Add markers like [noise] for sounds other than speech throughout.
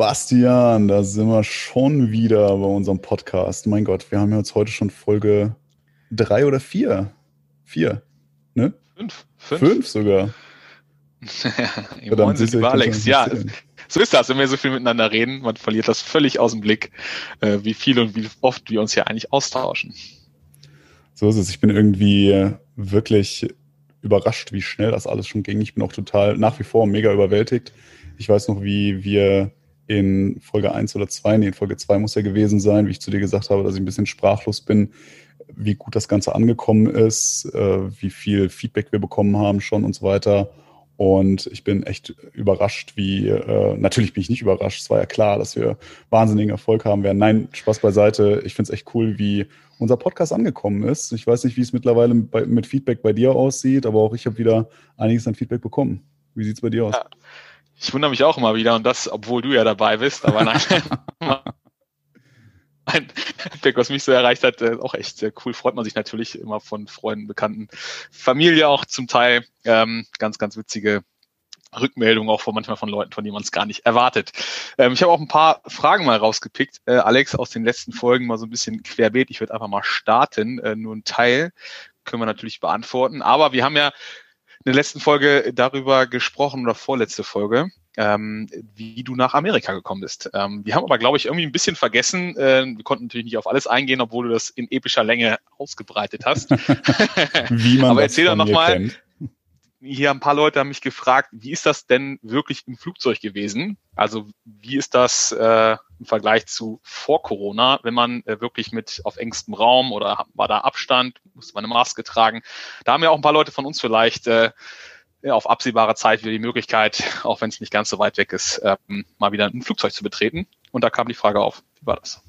Bastian, da sind wir schon wieder bei unserem Podcast. Mein Gott, wir haben jetzt heute schon Folge drei oder vier. Vier, ne? Fünf. Fünf, Fünf sogar. [laughs] ja, sind wir Alex. Ja, so ist das, wenn wir so viel miteinander reden. Man verliert das völlig aus dem Blick, äh, wie viel und wie oft wir uns hier eigentlich austauschen. So ist es. Ich bin irgendwie wirklich überrascht, wie schnell das alles schon ging. Ich bin auch total nach wie vor mega überwältigt. Ich weiß noch, wie wir in Folge 1 oder 2, nee, in Folge 2 muss ja gewesen sein, wie ich zu dir gesagt habe, dass ich ein bisschen sprachlos bin, wie gut das Ganze angekommen ist, äh, wie viel Feedback wir bekommen haben schon und so weiter. Und ich bin echt überrascht, wie, äh, natürlich bin ich nicht überrascht, es war ja klar, dass wir wahnsinnigen Erfolg haben werden. Nein, Spaß beiseite. Ich finde es echt cool, wie unser Podcast angekommen ist. Ich weiß nicht, wie es mittlerweile bei, mit Feedback bei dir aussieht, aber auch ich habe wieder einiges an Feedback bekommen. Wie sieht es bei dir aus? Ja, ich wundere mich auch immer wieder und das, obwohl du ja dabei bist, aber nein. [laughs] ein Feedback, was mich so erreicht hat, äh, auch echt sehr cool. Freut man sich natürlich immer von Freunden, Bekannten, Familie auch zum Teil. Ähm, ganz, ganz witzige Rückmeldungen auch von manchmal von Leuten, von denen man es gar nicht erwartet. Ähm, ich habe auch ein paar Fragen mal rausgepickt, äh, Alex, aus den letzten Folgen mal so ein bisschen querbeet. Ich würde einfach mal starten. Äh, nur ein Teil können wir natürlich beantworten. Aber wir haben ja in der letzten Folge darüber gesprochen oder vorletzte Folge, ähm, wie du nach Amerika gekommen bist. Ähm, wir haben aber, glaube ich, irgendwie ein bisschen vergessen. Äh, wir konnten natürlich nicht auf alles eingehen, obwohl du das in epischer Länge ausgebreitet hast. [laughs] wie man aber erzähl doch nochmal. Hier ein paar Leute haben mich gefragt, wie ist das denn wirklich im Flugzeug gewesen? Also wie ist das äh, im Vergleich zu vor Corona, wenn man äh, wirklich mit auf engstem Raum oder war da Abstand, musste man eine Maske tragen? Da haben ja auch ein paar Leute von uns vielleicht äh, auf absehbare Zeit wieder die Möglichkeit, auch wenn es nicht ganz so weit weg ist, ähm, mal wieder ein Flugzeug zu betreten. Und da kam die Frage auf, wie war das?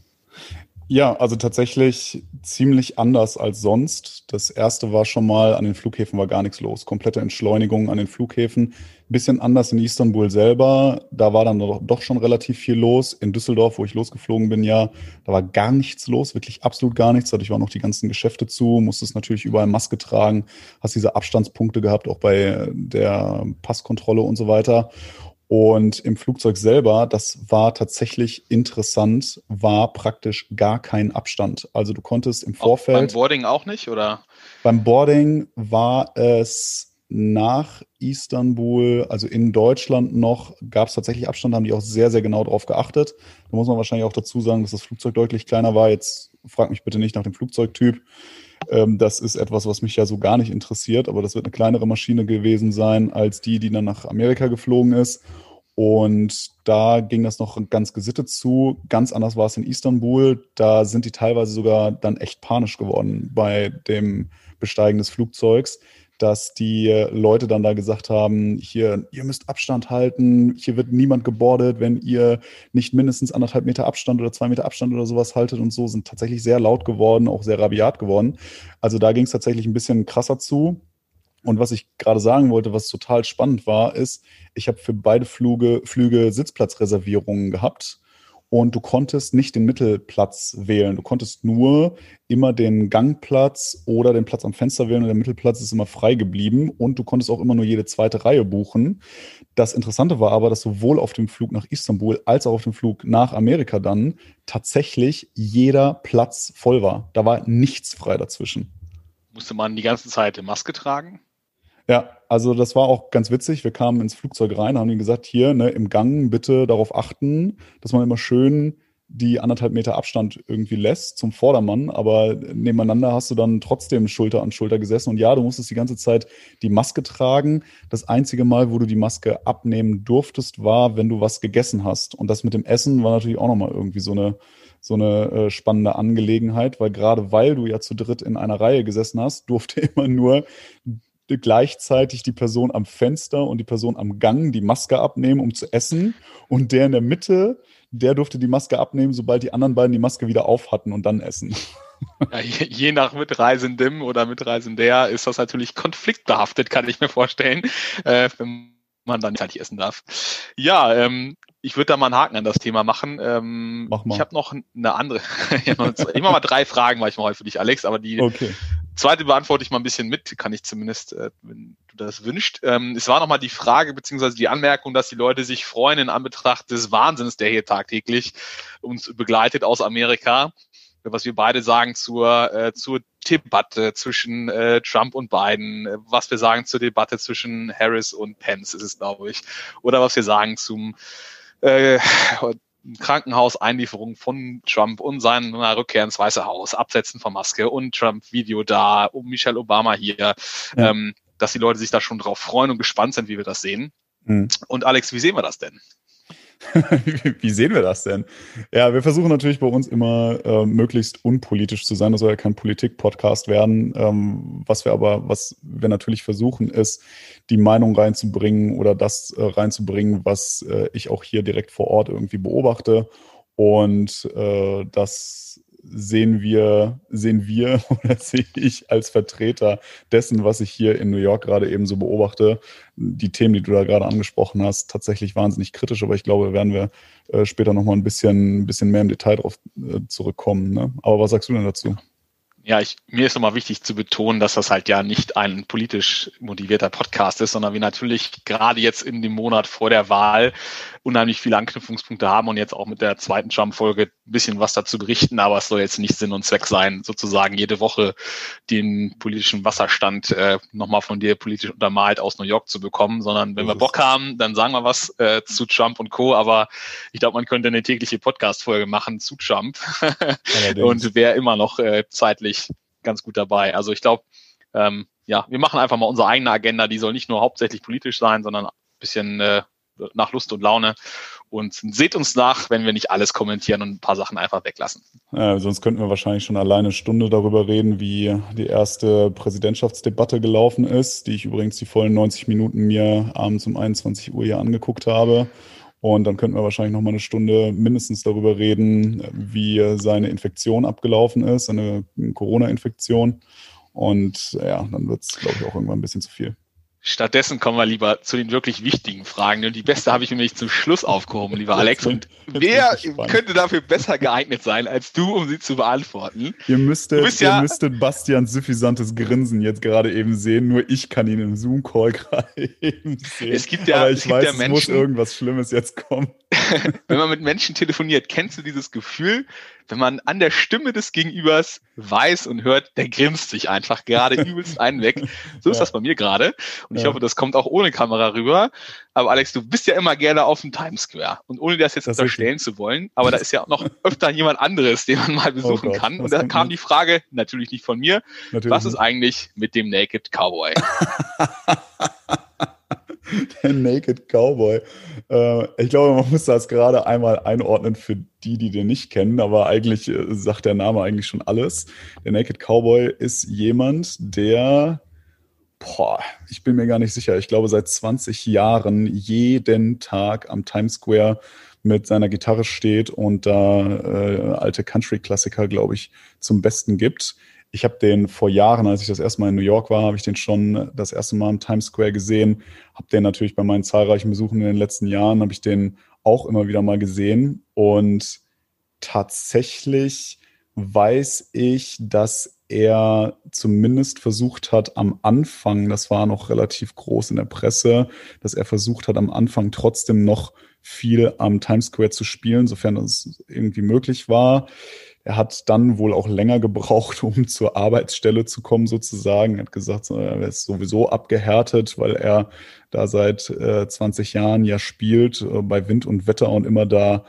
Ja, also tatsächlich ziemlich anders als sonst. Das erste war schon mal, an den Flughäfen war gar nichts los. Komplette Entschleunigung an den Flughäfen. Bisschen anders in Istanbul selber. Da war dann doch schon relativ viel los. In Düsseldorf, wo ich losgeflogen bin, ja, da war gar nichts los, wirklich absolut gar nichts. Dadurch waren noch die ganzen Geschäfte zu, musstest natürlich überall Maske tragen, hast diese Abstandspunkte gehabt, auch bei der Passkontrolle und so weiter. Und im Flugzeug selber, das war tatsächlich interessant, war praktisch gar kein Abstand. Also du konntest im Vorfeld. Auch beim Boarding auch nicht, oder? Beim Boarding war es nach Istanbul, also in Deutschland noch, gab es tatsächlich Abstand, haben die auch sehr, sehr genau darauf geachtet. Da muss man wahrscheinlich auch dazu sagen, dass das Flugzeug deutlich kleiner war. Jetzt frag mich bitte nicht nach dem Flugzeugtyp. Ähm, das ist etwas, was mich ja so gar nicht interessiert, aber das wird eine kleinere Maschine gewesen sein als die, die dann nach Amerika geflogen ist. Und da ging das noch ganz gesittet zu. Ganz anders war es in Istanbul. Da sind die teilweise sogar dann echt panisch geworden bei dem Besteigen des Flugzeugs, dass die Leute dann da gesagt haben, hier, ihr müsst Abstand halten, hier wird niemand gebordet, wenn ihr nicht mindestens anderthalb Meter Abstand oder zwei Meter Abstand oder sowas haltet und so, sind tatsächlich sehr laut geworden, auch sehr rabiat geworden. Also da ging es tatsächlich ein bisschen krasser zu. Und was ich gerade sagen wollte, was total spannend war, ist, ich habe für beide Flüge, Flüge Sitzplatzreservierungen gehabt und du konntest nicht den Mittelplatz wählen. Du konntest nur immer den Gangplatz oder den Platz am Fenster wählen und der Mittelplatz ist immer frei geblieben und du konntest auch immer nur jede zweite Reihe buchen. Das Interessante war aber, dass sowohl auf dem Flug nach Istanbul als auch auf dem Flug nach Amerika dann tatsächlich jeder Platz voll war. Da war nichts frei dazwischen. Musste man die ganze Zeit Maske tragen? Ja, also das war auch ganz witzig. Wir kamen ins Flugzeug rein, haben ihnen gesagt, hier ne, im Gang bitte darauf achten, dass man immer schön die anderthalb Meter Abstand irgendwie lässt zum Vordermann, aber nebeneinander hast du dann trotzdem Schulter an Schulter gesessen. Und ja, du musstest die ganze Zeit die Maske tragen. Das einzige Mal, wo du die Maske abnehmen durftest, war, wenn du was gegessen hast. Und das mit dem Essen war natürlich auch nochmal irgendwie so eine, so eine äh, spannende Angelegenheit, weil gerade weil du ja zu dritt in einer Reihe gesessen hast, durfte [laughs] immer nur gleichzeitig die Person am Fenster und die Person am Gang die Maske abnehmen, um zu essen. Und der in der Mitte, der durfte die Maske abnehmen, sobald die anderen beiden die Maske wieder auf hatten und dann essen. Ja, je, je, nach Mitreisendem oder Mitreisender ist das natürlich konfliktbehaftet, kann ich mir vorstellen, äh, wenn man dann nicht essen darf. Ja, ähm, ich würde da mal einen Haken an das Thema machen. Ähm, Mach mal. Ich habe noch eine andere. [laughs] ich mache mal drei Fragen, weil ich mal für dich, Alex, aber die okay. Zweite beantworte ich mal ein bisschen mit, kann ich zumindest, äh, wenn du das wünscht. Ähm, es war nochmal die Frage beziehungsweise die Anmerkung, dass die Leute sich freuen in Anbetracht des Wahnsinns, der hier tagtäglich uns begleitet aus Amerika was wir beide sagen zur, äh, zur Debatte zwischen äh, Trump und Biden, äh, was wir sagen zur Debatte zwischen Harris und Pence, ist es, glaube ich, oder was wir sagen zum äh, Krankenhauseinlieferung von Trump und seiner Rückkehr ins Weiße Haus, Absetzen von Maske und Trump-Video da, um Michelle Obama hier, ja. ähm, dass die Leute sich da schon drauf freuen und gespannt sind, wie wir das sehen. Mhm. Und Alex, wie sehen wir das denn? [laughs] Wie sehen wir das denn? Ja, wir versuchen natürlich bei uns immer äh, möglichst unpolitisch zu sein. Das soll ja kein Politik-Podcast werden. Ähm, was wir aber, was wir natürlich versuchen, ist, die Meinung reinzubringen oder das äh, reinzubringen, was äh, ich auch hier direkt vor Ort irgendwie beobachte. Und äh, das sehen wir, sehen wir [laughs] oder sehe ich als Vertreter dessen, was ich hier in New York gerade eben so beobachte, die Themen, die du da gerade angesprochen hast, tatsächlich wahnsinnig kritisch, aber ich glaube, werden wir äh, später nochmal ein bisschen, ein bisschen mehr im Detail darauf äh, zurückkommen. Ne? Aber was sagst du denn dazu? ja, ich, mir ist nochmal wichtig zu betonen, dass das halt ja nicht ein politisch motivierter Podcast ist, sondern wir natürlich gerade jetzt in dem Monat vor der Wahl unheimlich viele Anknüpfungspunkte haben und jetzt auch mit der zweiten Trump-Folge ein bisschen was dazu berichten, aber es soll jetzt nicht Sinn und Zweck sein, sozusagen jede Woche den politischen Wasserstand äh, nochmal von dir politisch untermalt aus New York zu bekommen, sondern wenn wir Bock haben, dann sagen wir was äh, zu Trump und Co., aber ich glaube, man könnte eine tägliche Podcast-Folge machen zu Trump [laughs] und wäre immer noch äh, zeitlich ich ganz gut dabei. Also ich glaube, ähm, ja, wir machen einfach mal unsere eigene Agenda, die soll nicht nur hauptsächlich politisch sein, sondern ein bisschen äh, nach Lust und Laune. Und seht uns nach, wenn wir nicht alles kommentieren und ein paar Sachen einfach weglassen. Ja, sonst könnten wir wahrscheinlich schon alleine eine Stunde darüber reden, wie die erste Präsidentschaftsdebatte gelaufen ist, die ich übrigens die vollen 90 Minuten mir abends um 21 Uhr hier angeguckt habe. Und dann könnten wir wahrscheinlich noch mal eine Stunde mindestens darüber reden, wie seine Infektion abgelaufen ist, seine Corona-Infektion. Und ja, dann wird es, glaube ich, auch irgendwann ein bisschen zu viel. Stattdessen kommen wir lieber zu den wirklich wichtigen Fragen. Und die beste habe ich nämlich zum Schluss aufgehoben, lieber Alex. Und wer könnte dafür besser geeignet sein als du, um sie zu beantworten? Ihr müsstet, ja ihr müsstet Bastians suffisantes Grinsen jetzt gerade eben sehen. Nur ich kann ihn im Zoom-Call [laughs] gerade eben sehen. Es gibt ja, Aber ich es weiß, ja Menschen, es muss irgendwas Schlimmes jetzt kommen. [laughs] wenn man mit Menschen telefoniert, kennst du dieses Gefühl, wenn man an der Stimme des Gegenübers weiß und hört, der grinst sich einfach gerade [laughs] übelst einen weg. So ist ja. das bei mir gerade. Und ich hoffe, das kommt auch ohne Kamera rüber. Aber Alex, du bist ja immer gerne auf dem Times Square. Und ohne das jetzt das unterstellen zu wollen, aber da ist ja auch noch [laughs] öfter jemand anderes, den man mal besuchen oh Gott, kann. Und da kam die Frage, natürlich nicht von mir, natürlich was ist eigentlich mit dem Naked Cowboy? [laughs] [laughs] der Naked Cowboy. Äh, ich glaube, man muss das gerade einmal einordnen für die, die den nicht kennen, aber eigentlich äh, sagt der Name eigentlich schon alles. Der Naked Cowboy ist jemand, der, boah, ich bin mir gar nicht sicher, ich glaube seit 20 Jahren jeden Tag am Times Square mit seiner Gitarre steht und da äh, alte Country-Klassiker, glaube ich, zum Besten gibt ich habe den vor Jahren, als ich das erste Mal in New York war, habe ich den schon das erste Mal im Times Square gesehen. Habe den natürlich bei meinen zahlreichen Besuchen in den letzten Jahren, habe ich den auch immer wieder mal gesehen. Und tatsächlich weiß ich, dass er zumindest versucht hat am Anfang, das war noch relativ groß in der Presse, dass er versucht hat am Anfang trotzdem noch viel am Times Square zu spielen, sofern das irgendwie möglich war. Er hat dann wohl auch länger gebraucht, [laughs] um zur Arbeitsstelle zu kommen, sozusagen. Er hat gesagt, er ist sowieso abgehärtet, weil er da seit äh, 20 Jahren ja spielt, äh, bei Wind und Wetter und immer da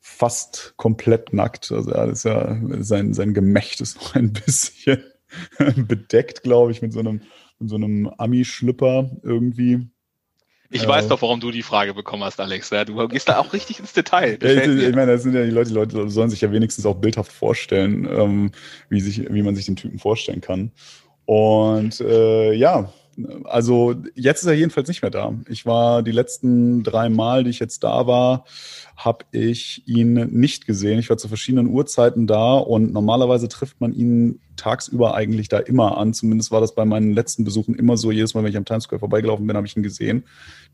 fast komplett nackt. Also er ist ja, sein, sein Gemächt ist [laughs] noch ein bisschen bedeckt, glaube ich, mit so einem, mit so einem Ami-Schlipper irgendwie. Ich äh, weiß doch, warum du die Frage bekommen hast, Alex. Ja, du gehst da auch richtig ins Detail. Ja, ich, ich, meine, das sind ja die Leute, die Leute sollen sich ja wenigstens auch bildhaft vorstellen, ähm, wie, sich, wie man sich den Typen vorstellen kann. Und äh, ja, also jetzt ist er jedenfalls nicht mehr da. Ich war die letzten drei Mal, die ich jetzt da war, habe ich ihn nicht gesehen. Ich war zu verschiedenen Uhrzeiten da und normalerweise trifft man ihn tagsüber eigentlich da immer an. Zumindest war das bei meinen letzten Besuchen immer so. Jedes Mal, wenn ich am Times Square vorbeigelaufen bin, habe ich ihn gesehen.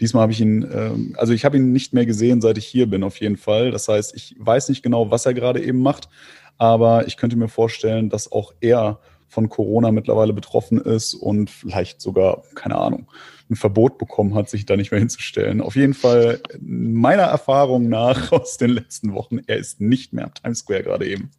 Diesmal habe ich ihn, äh, also ich habe ihn nicht mehr gesehen, seit ich hier bin, auf jeden Fall. Das heißt, ich weiß nicht genau, was er gerade eben macht, aber ich könnte mir vorstellen, dass auch er von Corona mittlerweile betroffen ist und vielleicht sogar, keine Ahnung, ein Verbot bekommen hat, sich da nicht mehr hinzustellen. Auf jeden Fall meiner Erfahrung nach [laughs] aus den letzten Wochen, er ist nicht mehr am Times Square gerade eben.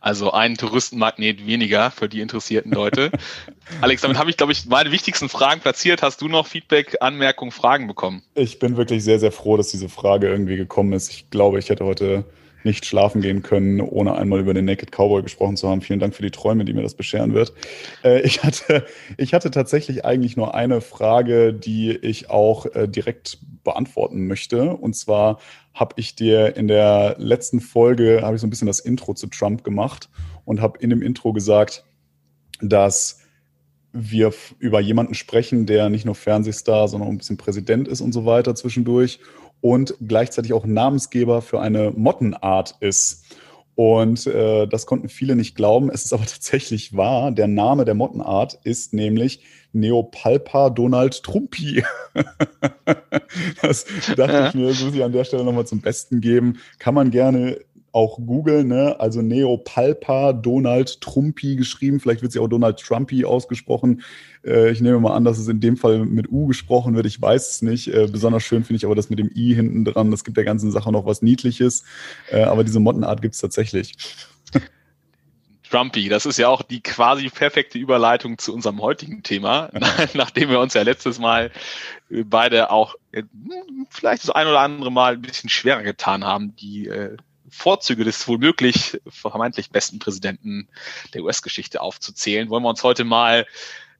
Also ein Touristenmagnet weniger für die interessierten Leute. [laughs] Alex, damit habe ich, glaube ich, meine wichtigsten Fragen platziert. Hast du noch Feedback, Anmerkungen, Fragen bekommen? Ich bin wirklich sehr, sehr froh, dass diese Frage irgendwie gekommen ist. Ich glaube, ich hätte heute nicht schlafen gehen können, ohne einmal über den Naked Cowboy gesprochen zu haben. Vielen Dank für die Träume, die mir das bescheren wird. Äh, ich, hatte, ich hatte tatsächlich eigentlich nur eine Frage, die ich auch äh, direkt beantworten möchte. Und zwar habe ich dir in der letzten Folge, habe ich so ein bisschen das Intro zu Trump gemacht und habe in dem Intro gesagt, dass wir über jemanden sprechen, der nicht nur Fernsehstar, sondern auch ein bisschen Präsident ist und so weiter zwischendurch und gleichzeitig auch Namensgeber für eine Mottenart ist. Und äh, das konnten viele nicht glauben. Es ist aber [laughs] tatsächlich wahr. Der Name der Mottenart ist nämlich Neopalpa Donald Trumpi. [laughs] das dachte ja. ich mir, das muss ich an der Stelle nochmal zum Besten geben. Kann man gerne auch googeln, ne? also Neopalpa Donald Trumpi geschrieben, vielleicht wird sie auch Donald Trumpy ausgesprochen. Äh, ich nehme mal an, dass es in dem Fall mit U gesprochen wird, ich weiß es nicht. Äh, besonders schön finde ich aber das mit dem I hinten dran, das gibt der ganzen Sache noch was Niedliches, äh, aber diese Mottenart gibt es tatsächlich. Trumpy, das ist ja auch die quasi perfekte Überleitung zu unserem heutigen Thema, [laughs] nachdem wir uns ja letztes Mal beide auch äh, vielleicht das ein oder andere Mal ein bisschen schwerer getan haben, die äh, Vorzüge des wohl möglich vermeintlich besten Präsidenten der US-Geschichte aufzuzählen, wollen wir uns heute mal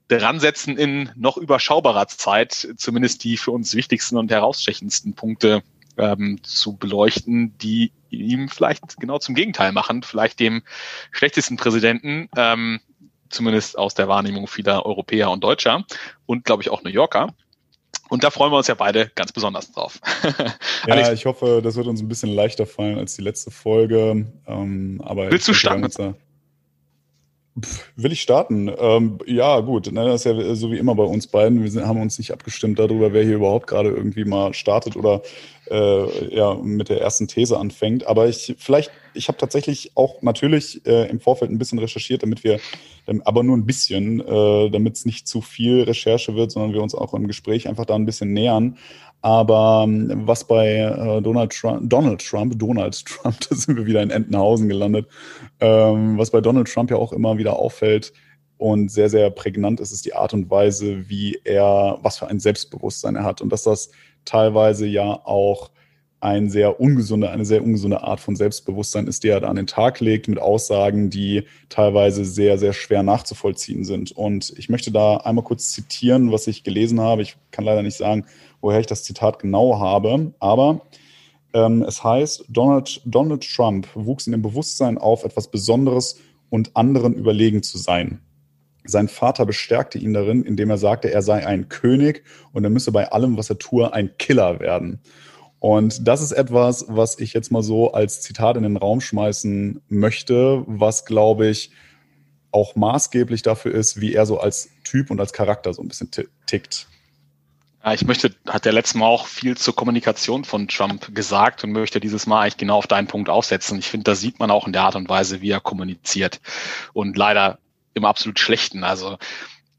dran setzen in noch überschaubarer Zeit, zumindest die für uns wichtigsten und herausstechendsten Punkte ähm, zu beleuchten, die ihm vielleicht genau zum Gegenteil machen, vielleicht dem schlechtesten Präsidenten, ähm, zumindest aus der Wahrnehmung vieler Europäer und Deutscher und glaube ich auch New Yorker. Und da freuen wir uns ja beide ganz besonders drauf. [laughs] ja, ich hoffe, das wird uns ein bisschen leichter fallen als die letzte Folge. Ähm, aber Willst du starten? Pff, will ich starten? Ähm, ja, gut. Ne, das ist ja so wie immer bei uns beiden. Wir sind, haben uns nicht abgestimmt darüber, wer hier überhaupt gerade irgendwie mal startet oder äh, ja, mit der ersten These anfängt. Aber ich vielleicht, ich habe tatsächlich auch natürlich äh, im Vorfeld ein bisschen recherchiert, damit wir, aber nur ein bisschen, äh, damit es nicht zu viel Recherche wird, sondern wir uns auch im Gespräch einfach da ein bisschen nähern. Aber ähm, was bei äh, Donald Trump, Donald Trump, Donald Trump, [laughs] da sind wir wieder in Entenhausen gelandet, ähm, was bei Donald Trump ja auch immer wieder auffällt und sehr, sehr prägnant ist, ist die Art und Weise, wie er, was für ein Selbstbewusstsein er hat. Und dass das teilweise ja auch ein sehr ungesunde, eine sehr ungesunde Art von Selbstbewusstsein ist, die er da an den Tag legt mit Aussagen, die teilweise sehr, sehr schwer nachzuvollziehen sind. Und ich möchte da einmal kurz zitieren, was ich gelesen habe. Ich kann leider nicht sagen, woher ich das Zitat genau habe, aber ähm, es heißt, Donald, Donald Trump wuchs in dem Bewusstsein auf, etwas Besonderes und anderen überlegen zu sein. Sein Vater bestärkte ihn darin, indem er sagte, er sei ein König und er müsse bei allem, was er tue, ein Killer werden. Und das ist etwas, was ich jetzt mal so als Zitat in den Raum schmeißen möchte, was, glaube ich, auch maßgeblich dafür ist, wie er so als Typ und als Charakter so ein bisschen tickt. Ich möchte, hat der letzte Mal auch viel zur Kommunikation von Trump gesagt und möchte dieses Mal eigentlich genau auf deinen Punkt aufsetzen. Ich finde, das sieht man auch in der Art und Weise, wie er kommuniziert. Und leider im absolut Schlechten. Also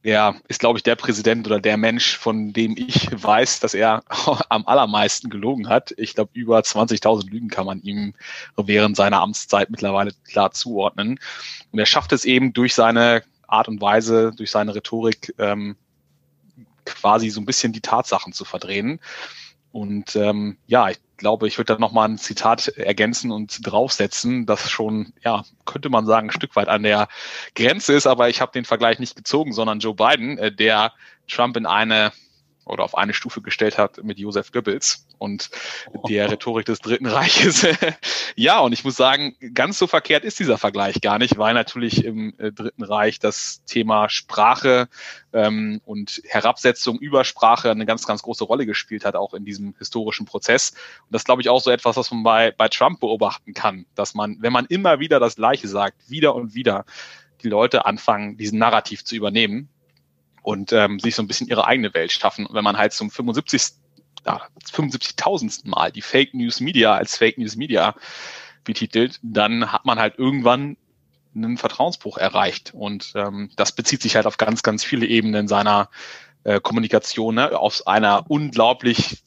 er ist, glaube ich, der Präsident oder der Mensch, von dem ich weiß, dass er [laughs] am allermeisten gelogen hat. Ich glaube, über 20.000 Lügen kann man ihm während seiner Amtszeit mittlerweile klar zuordnen. Und er schafft es eben durch seine Art und Weise, durch seine Rhetorik, ähm, quasi so ein bisschen die Tatsachen zu verdrehen. Und ähm, ja, ich glaube, ich würde da nochmal ein Zitat ergänzen und draufsetzen, das schon, ja, könnte man sagen, ein Stück weit an der Grenze ist, aber ich habe den Vergleich nicht gezogen, sondern Joe Biden, äh, der Trump in eine oder auf eine Stufe gestellt hat mit Joseph Goebbels und der Rhetorik des Dritten Reiches. [laughs] ja, und ich muss sagen, ganz so verkehrt ist dieser Vergleich gar nicht, weil natürlich im äh, Dritten Reich das Thema Sprache ähm, und Herabsetzung über Sprache eine ganz, ganz große Rolle gespielt hat, auch in diesem historischen Prozess. Und das glaube ich auch so etwas, was man bei, bei Trump beobachten kann, dass man, wenn man immer wieder das Gleiche sagt, wieder und wieder, die Leute anfangen, diesen Narrativ zu übernehmen und ähm, sich so ein bisschen ihre eigene Welt schaffen. Und wenn man halt zum 75. Ja, 75.000. Mal die Fake News Media als Fake News Media betitelt, dann hat man halt irgendwann einen Vertrauensbruch erreicht. Und ähm, das bezieht sich halt auf ganz, ganz viele Ebenen seiner äh, Kommunikation, ne? aus einer unglaublich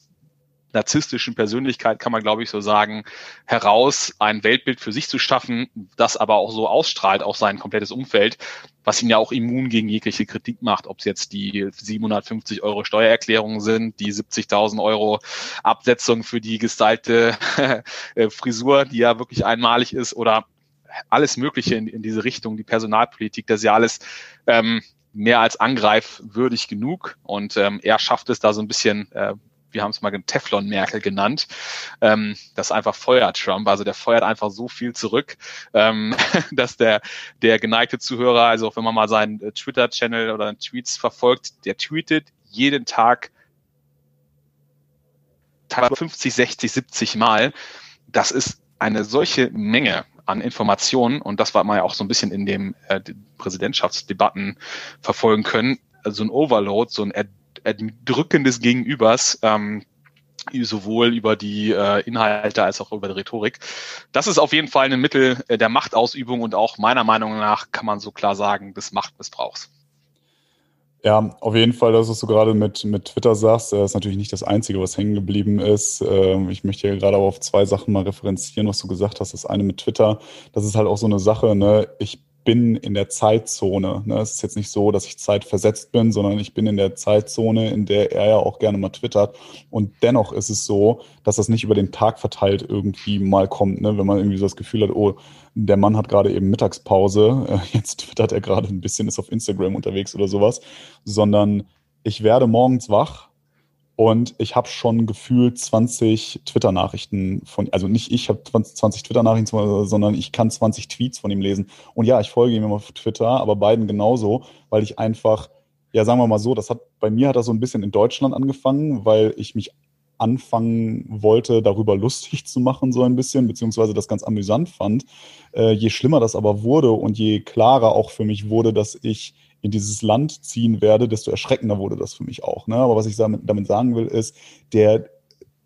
narzisstischen Persönlichkeit, kann man glaube ich so sagen, heraus ein Weltbild für sich zu schaffen, das aber auch so ausstrahlt auf sein komplettes Umfeld, was ihn ja auch immun gegen jegliche Kritik macht, ob es jetzt die 750 Euro Steuererklärungen sind, die 70.000 Euro Absetzung für die gestylte [laughs] äh, Frisur, die ja wirklich einmalig ist, oder alles Mögliche in, in diese Richtung, die Personalpolitik, das ist ja alles ähm, mehr als angreifwürdig genug. Und ähm, er schafft es da so ein bisschen äh, wir haben es mal Teflon-Merkel genannt. Ähm, das einfach feuert Trump. Also der feuert einfach so viel zurück, ähm, [laughs] dass der, der geneigte Zuhörer, also auch wenn man mal seinen äh, Twitter-Channel oder Tweets verfolgt, der tweetet jeden Tag 50, 60, 70 Mal. Das ist eine solche Menge an Informationen und das war man ja auch so ein bisschen in dem äh, Präsidentschaftsdebatten verfolgen können. Also ein Overload, so ein Erdrücken des Gegenübers, ähm, sowohl über die äh, Inhalte als auch über die Rhetorik. Das ist auf jeden Fall ein Mittel äh, der Machtausübung und auch meiner Meinung nach kann man so klar sagen, des Machtmissbrauchs. Ja, auf jeden Fall, das, was du gerade mit, mit Twitter sagst, das ist natürlich nicht das Einzige, was hängen geblieben ist. Ähm, ich möchte hier gerade aber auf zwei Sachen mal referenzieren, was du gesagt hast. Das eine mit Twitter, das ist halt auch so eine Sache, ne? Ich bin in der Zeitzone. Ne? Es ist jetzt nicht so, dass ich zeitversetzt bin, sondern ich bin in der Zeitzone, in der er ja auch gerne mal twittert. Und dennoch ist es so, dass das nicht über den Tag verteilt irgendwie mal kommt. Ne? Wenn man irgendwie so das Gefühl hat, oh, der Mann hat gerade eben Mittagspause, äh, [laughs] jetzt twittert er gerade ein bisschen, ist auf Instagram unterwegs oder sowas, sondern ich werde morgens wach und ich habe schon gefühlt 20 Twitter-Nachrichten von, also nicht ich habe 20 Twitter-Nachrichten, sondern ich kann 20 Tweets von ihm lesen. Und ja, ich folge ihm immer auf Twitter, aber beiden genauso, weil ich einfach, ja, sagen wir mal so, das hat, bei mir hat das so ein bisschen in Deutschland angefangen, weil ich mich anfangen wollte, darüber lustig zu machen, so ein bisschen, beziehungsweise das ganz amüsant fand. Äh, je schlimmer das aber wurde und je klarer auch für mich wurde, dass ich in dieses Land ziehen werde, desto erschreckender wurde das für mich auch. Ne? Aber was ich damit, sagen will, ist, der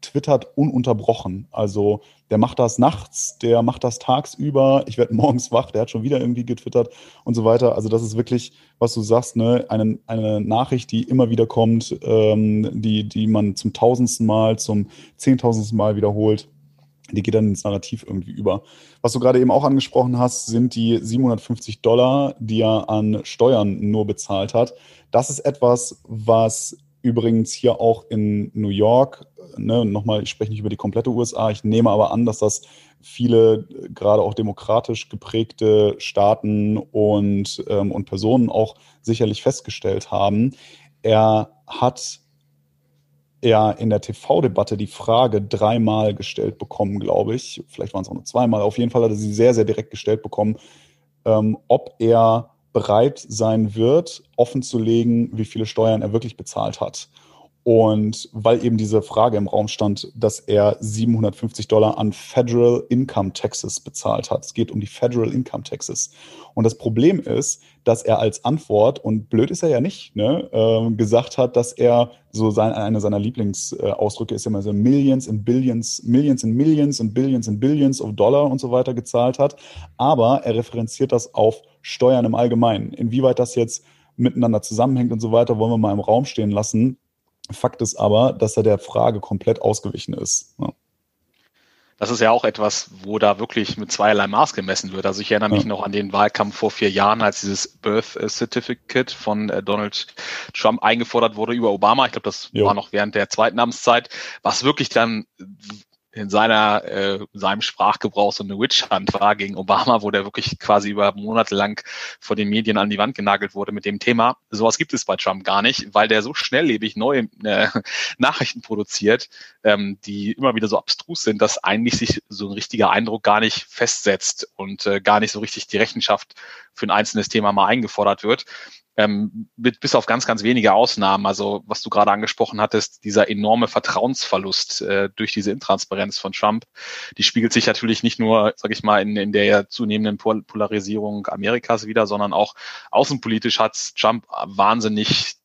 twittert ununterbrochen. Also der macht das nachts, der macht das tagsüber, ich werde [laughs] morgens wach, der hat schon wieder irgendwie getwittert und so weiter. Also das ist wirklich, was du sagst, ne, eine, eine Nachricht, die immer wieder kommt, ähm, die, die man zum tausendsten Mal, zum zehntausendsten Mal wiederholt die geht dann ins Narrativ irgendwie über. Was du gerade eben auch angesprochen hast, sind die 750 Dollar, die er an Steuern nur bezahlt hat. Das ist etwas, was übrigens hier auch in New York, ne, nochmal, ich spreche nicht über die komplette USA, ich nehme aber an, dass das viele gerade auch demokratisch geprägte Staaten und, ähm, und Personen auch sicherlich festgestellt haben. Er hat er in der TV-Debatte die Frage dreimal gestellt bekommen, glaube ich. Vielleicht waren es auch nur zweimal. Auf jeden Fall hat er sie sehr, sehr direkt gestellt bekommen, ähm, ob er bereit sein wird, offenzulegen, wie viele Steuern er wirklich bezahlt hat. Und weil eben diese Frage im Raum stand, dass er 750 Dollar an Federal Income Taxes bezahlt hat. Es geht um die Federal Income Taxes. Und das Problem ist, dass er als Antwort, und blöd ist er ja nicht, ne, äh, gesagt hat, dass er so sein, einer seiner Lieblingsausdrücke ist immer so Millions and Billions, Millions and Millions and Billions and Billions of Dollar und so weiter gezahlt hat. Aber er referenziert das auf Steuern im Allgemeinen. Inwieweit das jetzt miteinander zusammenhängt und so weiter, wollen wir mal im Raum stehen lassen. Fakt ist aber, dass er der Frage komplett ausgewichen ist. Ja. Das ist ja auch etwas, wo da wirklich mit zweierlei Maß gemessen wird. Also ich erinnere mich ja. noch an den Wahlkampf vor vier Jahren, als dieses Birth Certificate von äh, Donald Trump eingefordert wurde über Obama. Ich glaube, das jo. war noch während der zweiten Amtszeit, was wirklich dann in seiner äh, seinem Sprachgebrauch so eine Witch Hunt war gegen Obama, wo der wirklich quasi über Monate lang vor den Medien an die Wand genagelt wurde mit dem Thema. Sowas gibt es bei Trump gar nicht, weil der so schnelllebig neue äh, [laughs] Nachrichten produziert, ähm, die immer wieder so abstrus sind, dass eigentlich sich so ein richtiger Eindruck gar nicht festsetzt und äh, gar nicht so richtig die Rechenschaft für ein einzelnes Thema mal eingefordert wird ähm, mit, bis auf ganz, ganz wenige Ausnahmen. Also was du gerade angesprochen hattest, dieser enorme Vertrauensverlust äh, durch diese Intransparenz von Trump, die spiegelt sich natürlich nicht nur, sage ich mal, in, in der zunehmenden Pol Polarisierung Amerikas wieder, sondern auch außenpolitisch hat Trump wahnsinnig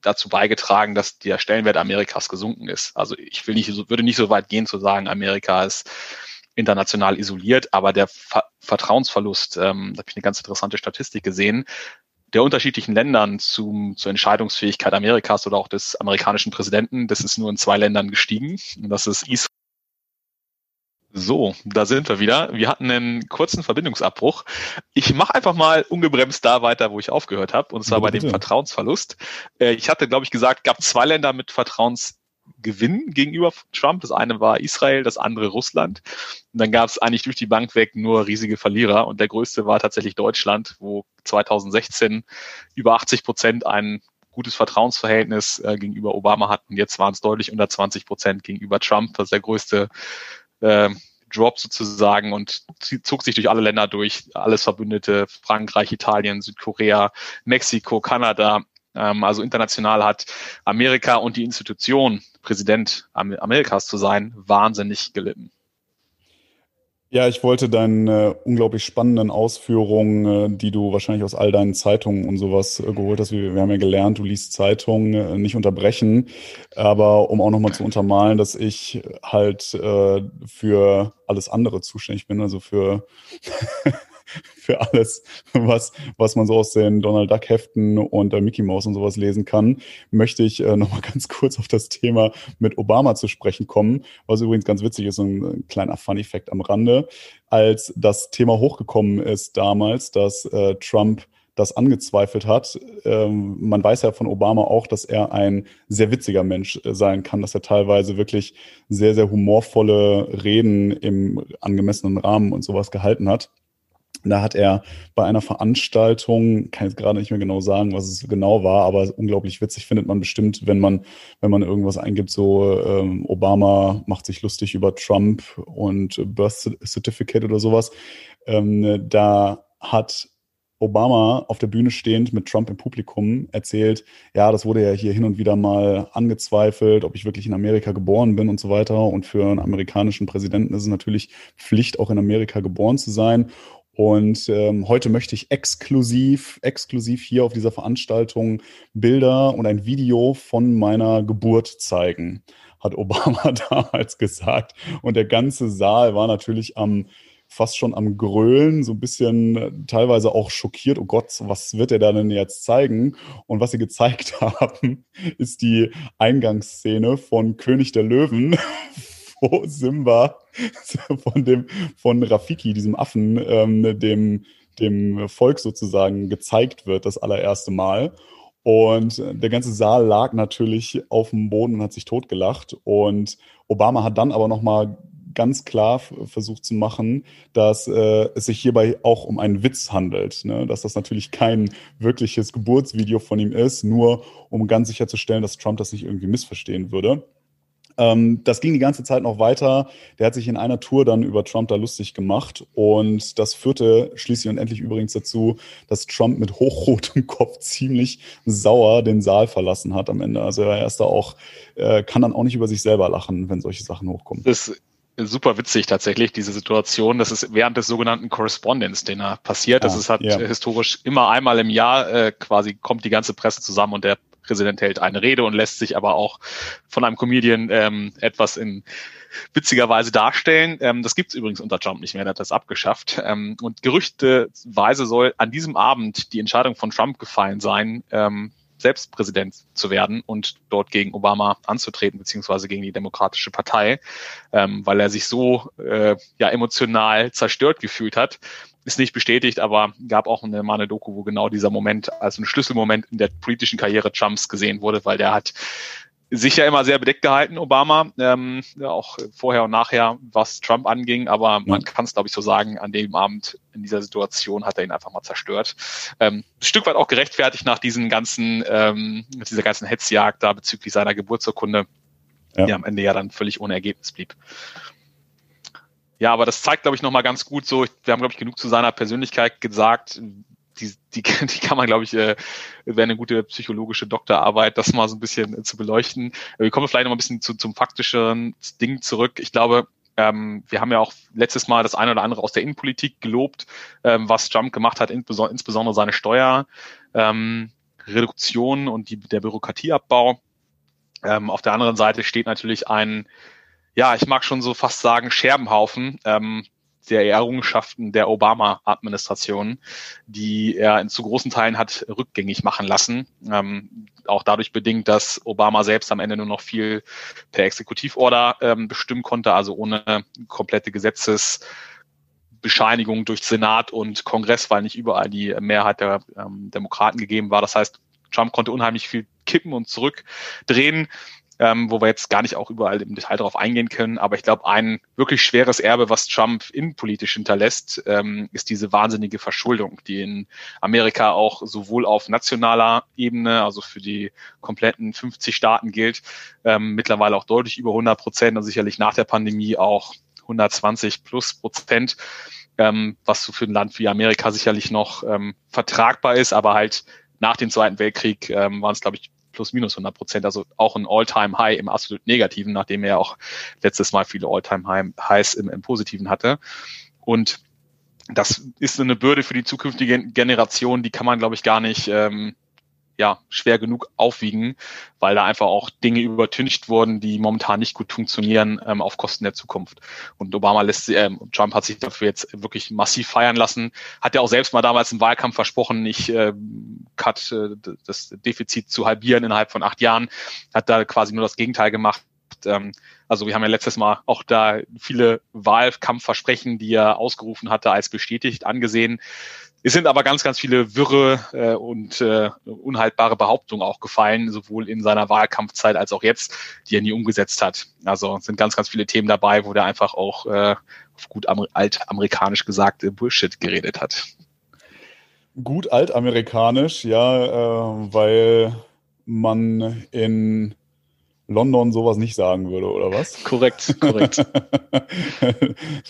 dazu beigetragen, dass der Stellenwert Amerikas gesunken ist. Also ich will nicht, würde nicht so weit gehen zu sagen, Amerika ist international isoliert, aber der Ver Vertrauensverlust, ähm, da habe ich eine ganz interessante Statistik gesehen, der unterschiedlichen Ländern zum, zur Entscheidungsfähigkeit Amerikas oder auch des amerikanischen Präsidenten, das ist nur in zwei Ländern gestiegen. Und das ist Israel. So, da sind wir wieder. Wir hatten einen kurzen Verbindungsabbruch. Ich mache einfach mal ungebremst da weiter, wo ich aufgehört habe, und zwar bitte, bei dem. Vertrauensverlust. Äh, ich hatte, glaube ich, gesagt, gab zwei Länder mit Vertrauens Gewinn gegenüber Trump. Das eine war Israel, das andere Russland. Und dann gab es eigentlich durch die Bank weg nur riesige Verlierer. Und der größte war tatsächlich Deutschland, wo 2016 über 80 Prozent ein gutes Vertrauensverhältnis äh, gegenüber Obama hatten. Jetzt waren es deutlich unter 20 Prozent gegenüber Trump. Das ist der größte äh, Drop sozusagen und zog sich durch alle Länder durch, alles Verbündete, Frankreich, Italien, Südkorea, Mexiko, Kanada, also international hat Amerika und die Institution, Präsident Amerikas zu sein, wahnsinnig gelitten. Ja, ich wollte deine äh, unglaublich spannenden Ausführungen, äh, die du wahrscheinlich aus all deinen Zeitungen und sowas äh, geholt hast. Wir, wir haben ja gelernt, du liest Zeitungen, äh, nicht unterbrechen. Aber um auch nochmal zu untermalen, dass ich halt äh, für alles andere zuständig bin, also für [laughs] für alles, was, was man so aus den Donald Duck Heften und äh, Mickey Mouse und sowas lesen kann, möchte ich äh, nochmal [laughs] ganz kurz auf das Thema mit Obama zu sprechen kommen, was übrigens ganz witzig ist, so ein kleiner Funny Fact am Rande. Als das Thema hochgekommen ist damals, dass äh, Trump das angezweifelt hat. Ähm, man weiß ja von Obama auch, dass er ein sehr witziger Mensch äh, sein kann, dass er teilweise wirklich sehr, sehr humorvolle Reden im angemessenen Rahmen und sowas gehalten hat. Da hat er bei einer Veranstaltung, kann jetzt gerade nicht mehr genau sagen, was es genau war, aber unglaublich witzig findet man bestimmt, wenn man, wenn man irgendwas eingibt, so ähm, Obama macht sich lustig über Trump und Birth Certificate oder sowas. Ähm, da hat Obama auf der Bühne stehend mit Trump im Publikum erzählt, ja, das wurde ja hier hin und wieder mal angezweifelt, ob ich wirklich in Amerika geboren bin und so weiter. Und für einen amerikanischen Präsidenten ist es natürlich Pflicht, auch in Amerika geboren zu sein. Und ähm, heute möchte ich exklusiv, exklusiv hier auf dieser Veranstaltung Bilder und ein Video von meiner Geburt zeigen, hat [laughs] Obama damals gesagt. Und der ganze Saal war natürlich am fast schon am Grölen, so ein bisschen äh, teilweise auch schockiert. Oh Gott, was wird er da denn jetzt zeigen? Und was sie gezeigt [laughs] haben, ist die Eingangsszene von König der Löwen, wo Simba [laughs] von dem, von Rafiki, diesem Affen, ähm, dem, dem Volk sozusagen gezeigt wird, das allererste Mal. Und der ganze Saal lag natürlich auf dem Boden und hat sich totgelacht. Und Obama hat dann aber nochmal ganz klar versucht zu machen, dass äh, es sich hierbei auch um einen Witz handelt. Ne? Dass das natürlich kein wirkliches Geburtsvideo von ihm ist, nur um ganz sicherzustellen, dass Trump das nicht irgendwie missverstehen würde. Ähm, das ging die ganze Zeit noch weiter. Der hat sich in einer Tour dann über Trump da lustig gemacht. Und das führte schließlich und endlich übrigens dazu, dass Trump mit hochrotem [laughs] Kopf ziemlich sauer den Saal verlassen hat am Ende. Also er ist da auch, äh, kann dann auch nicht über sich selber lachen, wenn solche Sachen hochkommen. Das super witzig tatsächlich, diese Situation. Das ist während des sogenannten Correspondence Dinner passiert. Das ah, ist halt ja. historisch immer einmal im Jahr äh, quasi kommt die ganze Presse zusammen und der Präsident hält eine Rede und lässt sich aber auch von einem Comedian ähm, etwas in witziger Weise darstellen. Ähm, das gibt's übrigens unter Trump nicht mehr, er hat das abgeschafft. Ähm, und gerüchteweise soll an diesem Abend die Entscheidung von Trump gefallen sein, ähm, selbst Präsident zu werden und dort gegen Obama anzutreten, beziehungsweise gegen die Demokratische Partei, ähm, weil er sich so äh, ja emotional zerstört gefühlt hat, ist nicht bestätigt, aber gab auch eine, mal eine Doku, wo genau dieser Moment als ein Schlüsselmoment in der politischen Karriere Trumps gesehen wurde, weil der hat sich ja immer sehr bedeckt gehalten, Obama, ähm, ja, auch vorher und nachher, was Trump anging, aber man kann es, glaube ich, so sagen, an dem Abend in dieser Situation hat er ihn einfach mal zerstört. Ähm, ein Stück weit auch gerechtfertigt nach diesen ganzen, ähm, dieser ganzen Hetzjagd da bezüglich seiner Geburtsurkunde, ja. die am Ende ja dann völlig ohne Ergebnis blieb. Ja, aber das zeigt, glaube ich, nochmal ganz gut so, wir haben, glaube ich, genug zu seiner Persönlichkeit gesagt. Die, die, [laughs] die kann man, glaube ich, äh, wäre eine gute psychologische Doktorarbeit, das mal so ein bisschen äh, zu beleuchten. Wir kommen vielleicht noch mal ein bisschen zu, zum faktischen Ding zurück. Ich glaube, ähm, wir haben ja auch letztes Mal das eine oder andere aus der Innenpolitik gelobt, ähm, was Trump gemacht hat, insbesondere seine Steuer, ähm, und die, der Bürokratieabbau. Ähm, auf der anderen Seite steht natürlich ein ja, ich mag schon so fast sagen, Scherbenhaufen. Ähm, der Errungenschaften der Obama-Administration, die er in zu großen Teilen hat rückgängig machen lassen. Ähm, auch dadurch bedingt, dass Obama selbst am Ende nur noch viel per Exekutivorder ähm, bestimmen konnte, also ohne komplette Gesetzesbescheinigung durch Senat und Kongress, weil nicht überall die Mehrheit der ähm, Demokraten gegeben war. Das heißt, Trump konnte unheimlich viel kippen und zurückdrehen ähm, wo wir jetzt gar nicht auch überall im Detail darauf eingehen können. Aber ich glaube, ein wirklich schweres Erbe, was Trump innenpolitisch hinterlässt, ähm, ist diese wahnsinnige Verschuldung, die in Amerika auch sowohl auf nationaler Ebene, also für die kompletten 50 Staaten gilt, ähm, mittlerweile auch deutlich über 100 Prozent und sicherlich nach der Pandemie auch 120 plus Prozent ähm, was so für ein Land wie Amerika sicherlich noch ähm, vertragbar ist, aber halt nach dem Zweiten Weltkrieg ähm, waren es, glaube ich, plus minus 100 Prozent, also auch ein All-Time-High im absolut Negativen, nachdem er auch letztes Mal viele All-Time-Highs im, im Positiven hatte. Und das ist eine Bürde für die zukünftige Generation, die kann man, glaube ich, gar nicht ähm, ja, schwer genug aufwiegen, weil da einfach auch Dinge übertüncht wurden, die momentan nicht gut funktionieren ähm, auf Kosten der Zukunft. Und Obama lässt, ähm, Trump hat sich dafür jetzt wirklich massiv feiern lassen, hat ja auch selbst mal damals im Wahlkampf versprochen, nicht äh, cut, äh, das Defizit zu halbieren innerhalb von acht Jahren, hat da quasi nur das Gegenteil gemacht. Ähm, also wir haben ja letztes Mal auch da viele Wahlkampfversprechen, die er ausgerufen hatte, als bestätigt angesehen. Es sind aber ganz, ganz viele wirre äh, und äh, unhaltbare Behauptungen auch gefallen, sowohl in seiner Wahlkampfzeit als auch jetzt, die er nie umgesetzt hat. Also sind ganz, ganz viele Themen dabei, wo der einfach auch äh, auf gut altamerikanisch gesagt äh, Bullshit geredet hat. Gut altamerikanisch, ja, äh, weil man in London sowas nicht sagen würde, oder was? Korrekt, korrekt. [laughs]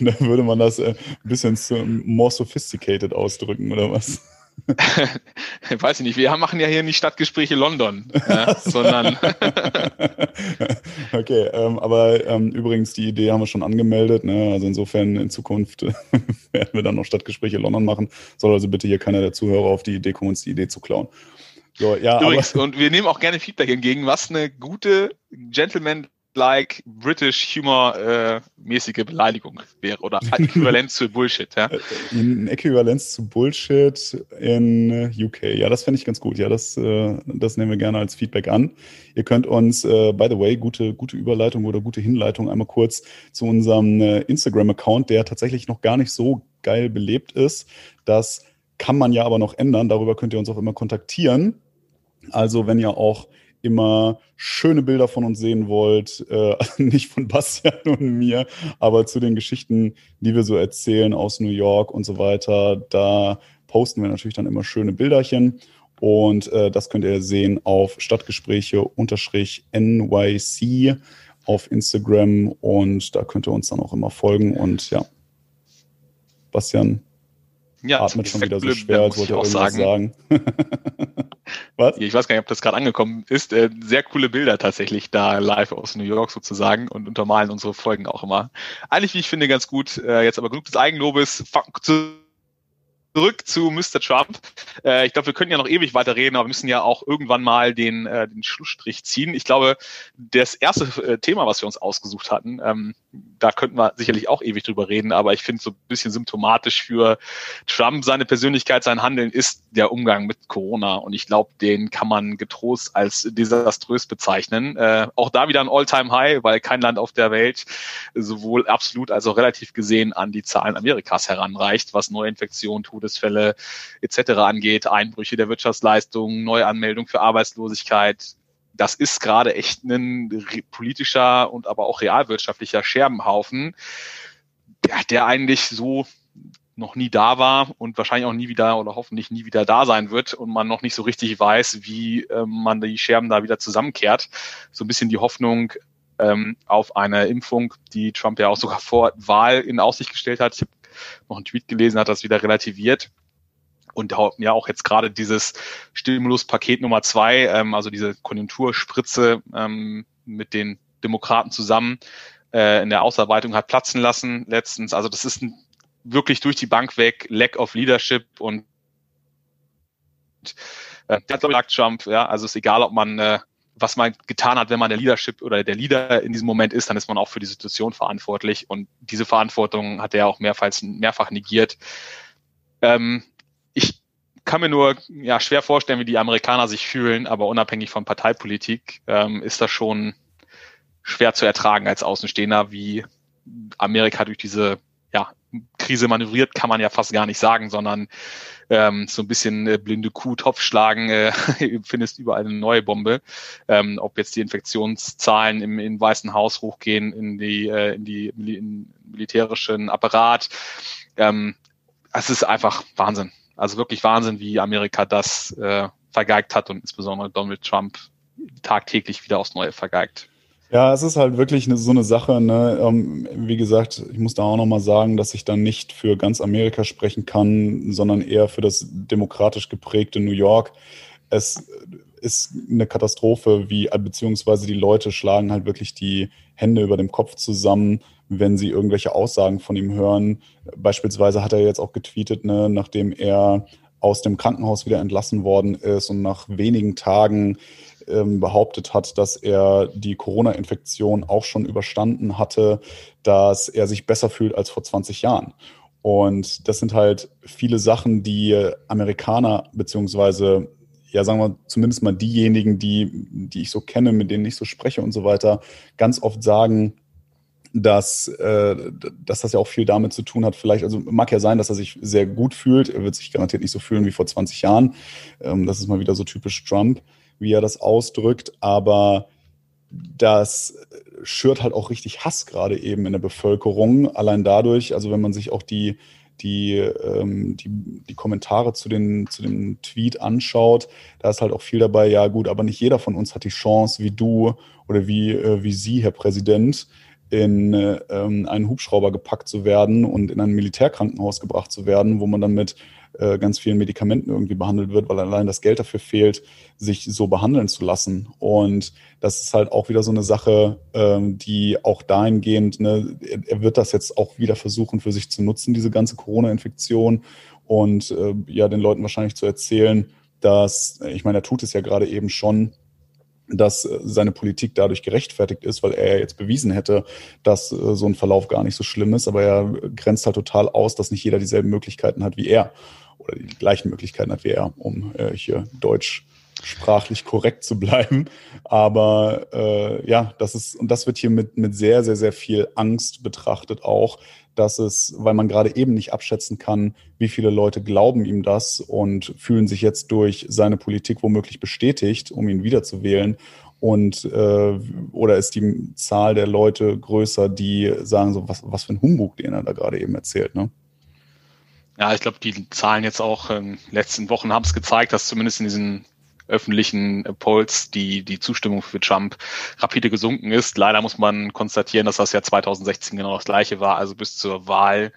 da würde man das äh, ein bisschen more sophisticated ausdrücken, oder was? [laughs] Weiß ich nicht, wir machen ja hier nicht Stadtgespräche London, ja, sondern. [laughs] okay, ähm, aber ähm, übrigens, die Idee haben wir schon angemeldet. Ne? Also insofern in Zukunft werden wir dann noch Stadtgespräche London machen. Soll also bitte hier keiner der Zuhörer auf die Idee kommen, uns die Idee zu klauen. So, ja, Übrigens, und wir nehmen auch gerne Feedback entgegen, was eine gute Gentleman like British Humor äh, mäßige Beleidigung wäre oder [laughs] Äquivalenz zu Bullshit, ja. In Äquivalenz zu Bullshit in UK. Ja, das fände ich ganz gut. Ja, das, äh, das nehmen wir gerne als Feedback an. Ihr könnt uns, äh, by the way, gute, gute Überleitung oder gute Hinleitung einmal kurz zu unserem äh, Instagram-Account, der tatsächlich noch gar nicht so geil belebt ist. Das kann man ja aber noch ändern. Darüber könnt ihr uns auch immer kontaktieren. Also wenn ihr auch immer schöne Bilder von uns sehen wollt, äh, [laughs] nicht von Bastian [laughs] und mir, aber zu den Geschichten, die wir so erzählen aus New York und so weiter, da posten wir natürlich dann immer schöne Bilderchen. Und äh, das könnt ihr sehen auf Stadtgespräche-NYC auf Instagram und da könnt ihr uns dann auch immer folgen. Und ja, Bastian, ja, atmet schon wieder so schwer, als wollte er irgendwas sagen. sagen. [laughs] Was? Ich weiß gar nicht, ob das gerade angekommen ist. Äh, sehr coole Bilder tatsächlich da live aus New York sozusagen und untermalen unsere Folgen auch immer. Eigentlich, wie ich finde, ganz gut. Äh, jetzt aber genug des Eigenlobes. Zu zurück zu Mr. Trump. Äh, ich glaube, wir können ja noch ewig weiterreden, aber wir müssen ja auch irgendwann mal den, äh, den Schlussstrich ziehen. Ich glaube, das erste äh, Thema, was wir uns ausgesucht hatten, ähm, da könnten wir sicherlich auch ewig drüber reden, aber ich finde so ein bisschen symptomatisch für Trump, seine Persönlichkeit, sein Handeln ist der Umgang mit Corona. Und ich glaube, den kann man getrost als desaströs bezeichnen. Äh, auch da wieder ein All-Time-High, weil kein Land auf der Welt sowohl absolut als auch relativ gesehen an die Zahlen Amerikas heranreicht, was Neuinfektionen, Todesfälle etc. angeht, Einbrüche der Wirtschaftsleistung, Neuanmeldung für Arbeitslosigkeit, das ist gerade echt ein politischer und aber auch realwirtschaftlicher Scherbenhaufen, der, der eigentlich so noch nie da war und wahrscheinlich auch nie wieder oder hoffentlich nie wieder da sein wird und man noch nicht so richtig weiß, wie ähm, man die Scherben da wieder zusammenkehrt. So ein bisschen die Hoffnung ähm, auf eine Impfung, die Trump ja auch sogar vor Wahl in Aussicht gestellt hat. Ich habe noch einen Tweet gelesen, hat das wieder relativiert und ja auch jetzt gerade dieses Stimuluspaket Nummer zwei, ähm, also diese Konjunkturspritze ähm, mit den Demokraten zusammen äh, in der Ausarbeitung hat platzen lassen letztens. Also das ist ein, wirklich durch die Bank weg Lack of Leadership und äh, der Trump, ja, also ist egal, ob man äh, was man getan hat, wenn man der Leadership oder der Leader in diesem Moment ist, dann ist man auch für die Situation verantwortlich. Und diese Verantwortung hat er auch mehrfach, mehrfach negiert. Ähm, ich kann mir nur ja, schwer vorstellen, wie die Amerikaner sich fühlen, aber unabhängig von Parteipolitik ähm, ist das schon schwer zu ertragen als Außenstehender, wie Amerika durch diese Krise manövriert, kann man ja fast gar nicht sagen, sondern ähm, so ein bisschen äh, blinde Kuh, Topf schlagen, äh, [laughs] findest überall eine neue Bombe. Ähm, ob jetzt die Infektionszahlen im, im Weißen Haus hochgehen, in die, äh, in die in militärischen Apparat. Ähm, es ist einfach Wahnsinn. Also wirklich Wahnsinn, wie Amerika das äh, vergeigt hat und insbesondere Donald Trump tagtäglich wieder aufs Neue vergeigt. Ja, es ist halt wirklich eine, so eine Sache. Ne? Ähm, wie gesagt, ich muss da auch nochmal sagen, dass ich dann nicht für ganz Amerika sprechen kann, sondern eher für das demokratisch geprägte New York. Es ist eine Katastrophe, wie beziehungsweise die Leute schlagen halt wirklich die Hände über dem Kopf zusammen, wenn sie irgendwelche Aussagen von ihm hören. Beispielsweise hat er jetzt auch getweetet, ne, nachdem er aus dem Krankenhaus wieder entlassen worden ist und nach wenigen Tagen ähm, behauptet hat, dass er die Corona-Infektion auch schon überstanden hatte, dass er sich besser fühlt als vor 20 Jahren. Und das sind halt viele Sachen, die Amerikaner beziehungsweise ja, sagen wir zumindest mal diejenigen, die, die ich so kenne, mit denen ich so spreche und so weiter, ganz oft sagen, dass, äh, dass das ja auch viel damit zu tun hat, vielleicht, also mag ja sein, dass er sich sehr gut fühlt, er wird sich garantiert nicht so fühlen wie vor 20 Jahren. Ähm, das ist mal wieder so typisch Trump wie er das ausdrückt, aber das schürt halt auch richtig Hass gerade eben in der Bevölkerung. Allein dadurch, also wenn man sich auch die, die, ähm, die, die Kommentare zu, den, zu dem Tweet anschaut, da ist halt auch viel dabei, ja gut, aber nicht jeder von uns hat die Chance, wie du oder wie, äh, wie Sie, Herr Präsident, in äh, einen Hubschrauber gepackt zu werden und in ein Militärkrankenhaus gebracht zu werden, wo man dann mit äh, ganz vielen Medikamenten irgendwie behandelt wird, weil allein das Geld dafür fehlt, sich so behandeln zu lassen. Und das ist halt auch wieder so eine Sache, ähm, die auch dahingehend, ne, er, er wird das jetzt auch wieder versuchen für sich zu nutzen, diese ganze Corona-Infektion und äh, ja den Leuten wahrscheinlich zu erzählen, dass, ich meine, er tut es ja gerade eben schon, dass äh, seine Politik dadurch gerechtfertigt ist, weil er jetzt bewiesen hätte, dass äh, so ein Verlauf gar nicht so schlimm ist. Aber er grenzt halt total aus, dass nicht jeder dieselben Möglichkeiten hat wie er oder die gleichen Möglichkeiten hat wie er, um äh, hier Deutsch sprachlich korrekt zu bleiben. Aber äh, ja, das ist, und das wird hier mit, mit sehr, sehr, sehr viel Angst betrachtet auch, dass es, weil man gerade eben nicht abschätzen kann, wie viele Leute glauben ihm das und fühlen sich jetzt durch seine Politik womöglich bestätigt, um ihn wiederzuwählen. Und äh, oder ist die Zahl der Leute größer, die sagen so, was, was für ein Humbug, den er da gerade eben erzählt, ne? Ja, ich glaube, die Zahlen jetzt auch in den letzten Wochen haben es gezeigt, dass zumindest in diesen öffentlichen Polls die, die Zustimmung für Trump rapide gesunken ist. Leider muss man konstatieren, dass das ja 2016 genau das gleiche war. Also bis zur Wahl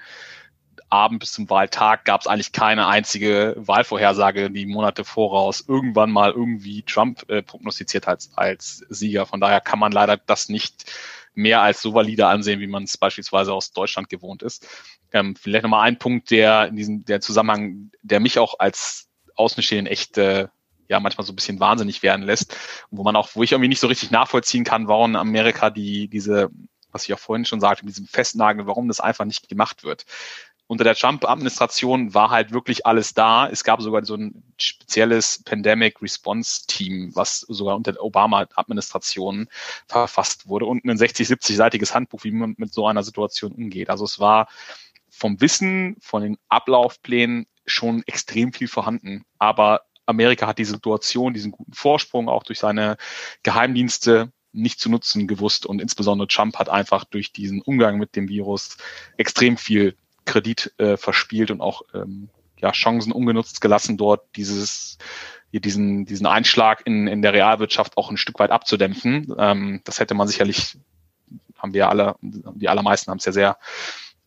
Abend bis zum Wahltag gab es eigentlich keine einzige Wahlvorhersage, die Monate voraus irgendwann mal irgendwie Trump äh, prognostiziert hat als Sieger. Von daher kann man leider das nicht mehr als so valide ansehen, wie man es beispielsweise aus Deutschland gewohnt ist. Ähm, vielleicht nochmal ein Punkt, der in diesem der Zusammenhang, der mich auch als Außenstehenden echt äh, ja manchmal so ein bisschen wahnsinnig werden lässt, wo man auch, wo ich irgendwie nicht so richtig nachvollziehen kann, warum Amerika die diese, was ich auch vorhin schon sagte, mit diesem Festnageln, warum das einfach nicht gemacht wird. Unter der Trump-Administration war halt wirklich alles da. Es gab sogar so ein spezielles Pandemic Response Team, was sogar unter der Obama-Administration verfasst wurde und ein 60, 70-seitiges Handbuch, wie man mit so einer Situation umgeht. Also es war vom Wissen, von den Ablaufplänen schon extrem viel vorhanden. Aber Amerika hat die Situation, diesen guten Vorsprung auch durch seine Geheimdienste nicht zu nutzen gewusst. Und insbesondere Trump hat einfach durch diesen Umgang mit dem Virus extrem viel Kredit äh, verspielt und auch ähm, ja, Chancen ungenutzt gelassen, dort dieses diesen, diesen Einschlag in, in der Realwirtschaft auch ein Stück weit abzudämpfen. Ähm, das hätte man sicherlich, haben wir alle, die allermeisten haben es ja sehr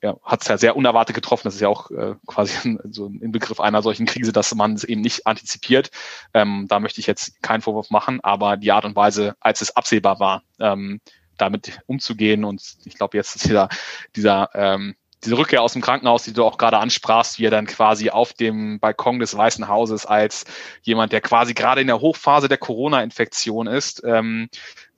ja, hat es ja sehr unerwartet getroffen. Das ist ja auch äh, quasi so ein Inbegriff einer solchen Krise, dass man es eben nicht antizipiert. Ähm, da möchte ich jetzt keinen Vorwurf machen, aber die Art und Weise, als es absehbar war, ähm, damit umzugehen und ich glaube, jetzt ist dieser, dieser ähm, diese Rückkehr aus dem Krankenhaus, die du auch gerade ansprachst, wie er dann quasi auf dem Balkon des Weißen Hauses als jemand, der quasi gerade in der Hochphase der Corona-Infektion ist, ähm,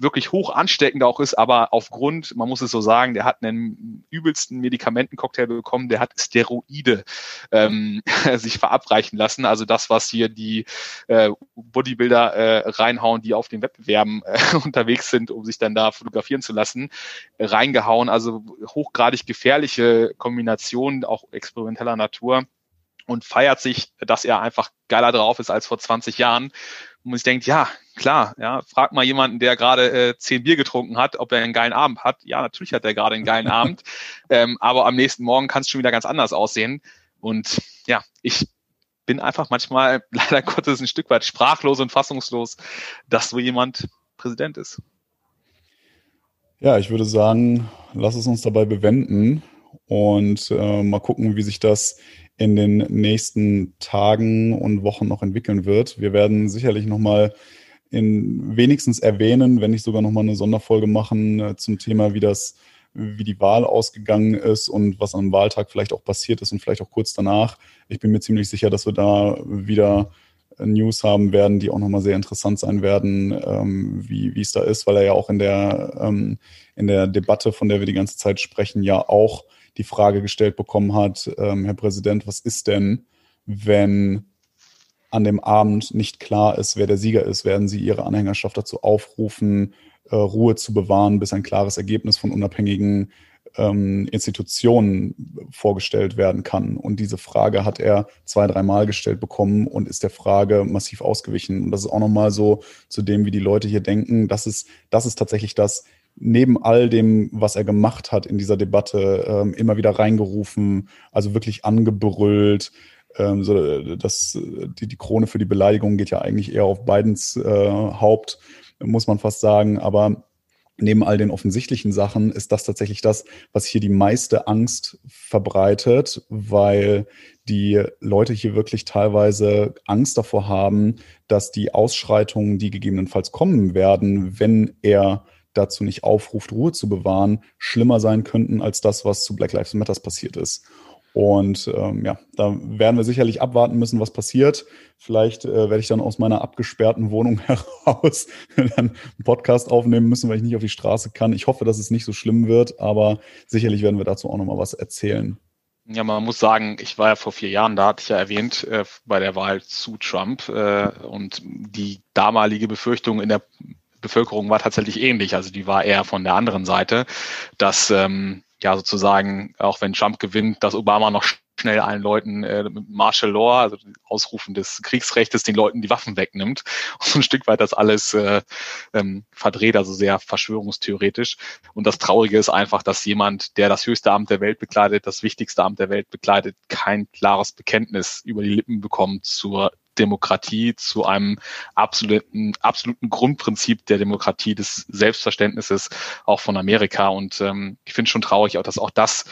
wirklich hoch ansteckend auch ist, aber aufgrund, man muss es so sagen, der hat einen übelsten Medikamentencocktail bekommen, der hat Steroide ähm, [laughs] sich verabreichen lassen. Also das, was hier die äh, Bodybuilder äh, reinhauen, die auf den Wettbewerben äh, [laughs] unterwegs sind, um sich dann da fotografieren zu lassen, reingehauen. Also hochgradig gefährliche Kombinationen, auch experimenteller Natur und feiert sich, dass er einfach geiler drauf ist als vor 20 Jahren und man sich denkt, ja, klar, ja, frag mal jemanden, der gerade äh, zehn Bier getrunken hat, ob er einen geilen Abend hat. Ja, natürlich hat er gerade einen geilen Abend, [laughs] ähm, aber am nächsten Morgen kann es schon wieder ganz anders aussehen. Und ja, ich bin einfach manchmal [laughs] leider Gottes ein Stück weit sprachlos und fassungslos, dass so jemand Präsident ist. Ja, ich würde sagen, lass es uns dabei bewenden und äh, mal gucken, wie sich das in den nächsten Tagen und Wochen noch entwickeln wird. Wir werden sicherlich nochmal in wenigstens erwähnen, wenn nicht sogar nochmal eine Sonderfolge machen äh, zum Thema, wie das, wie die Wahl ausgegangen ist und was am Wahltag vielleicht auch passiert ist und vielleicht auch kurz danach. Ich bin mir ziemlich sicher, dass wir da wieder News haben werden, die auch nochmal sehr interessant sein werden, ähm, wie, es da ist, weil er ja auch in der, ähm, in der Debatte, von der wir die ganze Zeit sprechen, ja auch die Frage gestellt bekommen hat, ähm, Herr Präsident, was ist denn, wenn an dem Abend nicht klar ist, wer der Sieger ist? Werden Sie Ihre Anhängerschaft dazu aufrufen, äh, Ruhe zu bewahren, bis ein klares Ergebnis von unabhängigen ähm, Institutionen vorgestellt werden kann? Und diese Frage hat er zwei, dreimal gestellt bekommen und ist der Frage massiv ausgewichen. Und das ist auch nochmal so zu dem, wie die Leute hier denken. Das ist, das ist tatsächlich das, neben all dem, was er gemacht hat in dieser Debatte, ähm, immer wieder reingerufen, also wirklich angebrüllt. Ähm, so, das, die, die Krone für die Beleidigung geht ja eigentlich eher auf Bidens äh, Haupt, muss man fast sagen. Aber neben all den offensichtlichen Sachen ist das tatsächlich das, was hier die meiste Angst verbreitet, weil die Leute hier wirklich teilweise Angst davor haben, dass die Ausschreitungen, die gegebenenfalls kommen werden, wenn er dazu nicht aufruft, Ruhe zu bewahren, schlimmer sein könnten als das, was zu Black Lives Matter passiert ist. Und ähm, ja, da werden wir sicherlich abwarten müssen, was passiert. Vielleicht äh, werde ich dann aus meiner abgesperrten Wohnung [laughs] heraus dann einen Podcast aufnehmen müssen, weil ich nicht auf die Straße kann. Ich hoffe, dass es nicht so schlimm wird, aber sicherlich werden wir dazu auch nochmal was erzählen. Ja, man muss sagen, ich war ja vor vier Jahren, da hatte ich ja erwähnt, äh, bei der Wahl zu Trump äh, und die damalige Befürchtung in der Bevölkerung war tatsächlich ähnlich. Also die war eher von der anderen Seite, dass ähm, ja sozusagen, auch wenn Trump gewinnt, dass Obama noch schnell allen Leuten äh, mit Martial Law, also Ausrufen des Kriegsrechts, den Leuten die Waffen wegnimmt [laughs] und so ein Stück weit das alles äh, ähm, verdreht, also sehr verschwörungstheoretisch. Und das Traurige ist einfach, dass jemand, der das höchste Amt der Welt bekleidet, das wichtigste Amt der Welt bekleidet, kein klares Bekenntnis über die Lippen bekommt zur Demokratie zu einem absoluten, absoluten Grundprinzip der Demokratie, des Selbstverständnisses auch von Amerika. Und ähm, ich finde schon traurig, auch dass auch das